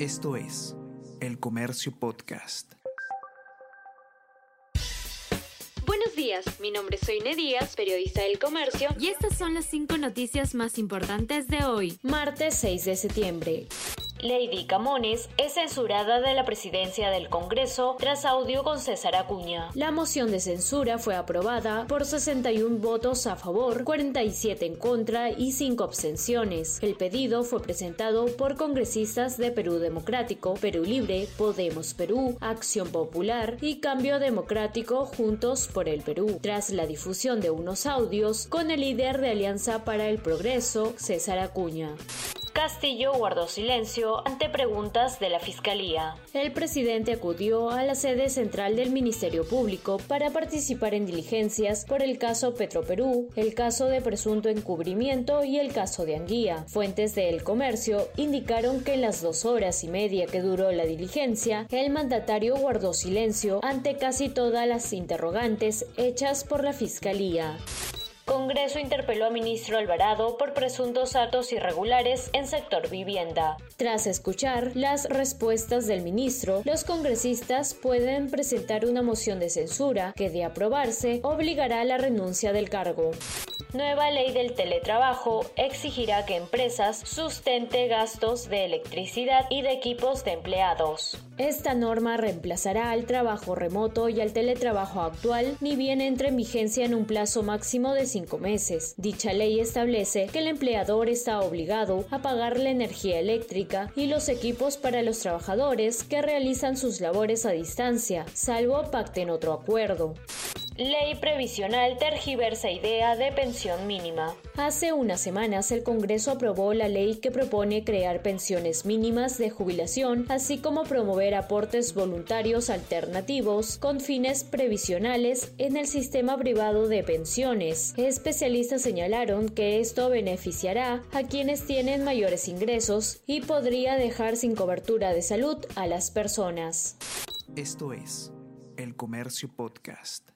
Esto es El Comercio Podcast. Buenos días, mi nombre es Soine Díaz, periodista del Comercio, y estas son las cinco noticias más importantes de hoy, martes 6 de septiembre. Lady Camones es censurada de la presidencia del Congreso tras audio con César Acuña. La moción de censura fue aprobada por 61 votos a favor, 47 en contra y 5 abstenciones. El pedido fue presentado por congresistas de Perú Democrático, Perú Libre, Podemos Perú, Acción Popular y Cambio Democrático Juntos por el Perú, tras la difusión de unos audios con el líder de Alianza para el Progreso, César Acuña. Castillo guardó silencio ante preguntas de la Fiscalía. El presidente acudió a la sede central del Ministerio Público para participar en diligencias por el caso Petroperú, el caso de presunto encubrimiento y el caso de Anguía. Fuentes del comercio indicaron que en las dos horas y media que duró la diligencia, el mandatario guardó silencio ante casi todas las interrogantes hechas por la Fiscalía. Congreso interpeló a ministro Alvarado por presuntos actos irregulares en sector vivienda. Tras escuchar las respuestas del ministro, los congresistas pueden presentar una moción de censura que, de aprobarse, obligará a la renuncia del cargo. Nueva ley del teletrabajo exigirá que empresas sustente gastos de electricidad y de equipos de empleados. Esta norma reemplazará al trabajo remoto y al teletrabajo actual, ni bien entre en vigencia en un plazo máximo de cinco meses. Dicha ley establece que el empleador está obligado a pagar la energía eléctrica y los equipos para los trabajadores que realizan sus labores a distancia, salvo pacten otro acuerdo. Ley previsional tergiversa idea de pensión mínima. Hace unas semanas el Congreso aprobó la ley que propone crear pensiones mínimas de jubilación, así como promover aportes voluntarios alternativos con fines previsionales en el sistema privado de pensiones. Especialistas señalaron que esto beneficiará a quienes tienen mayores ingresos y podría dejar sin cobertura de salud a las personas. Esto es El Comercio Podcast.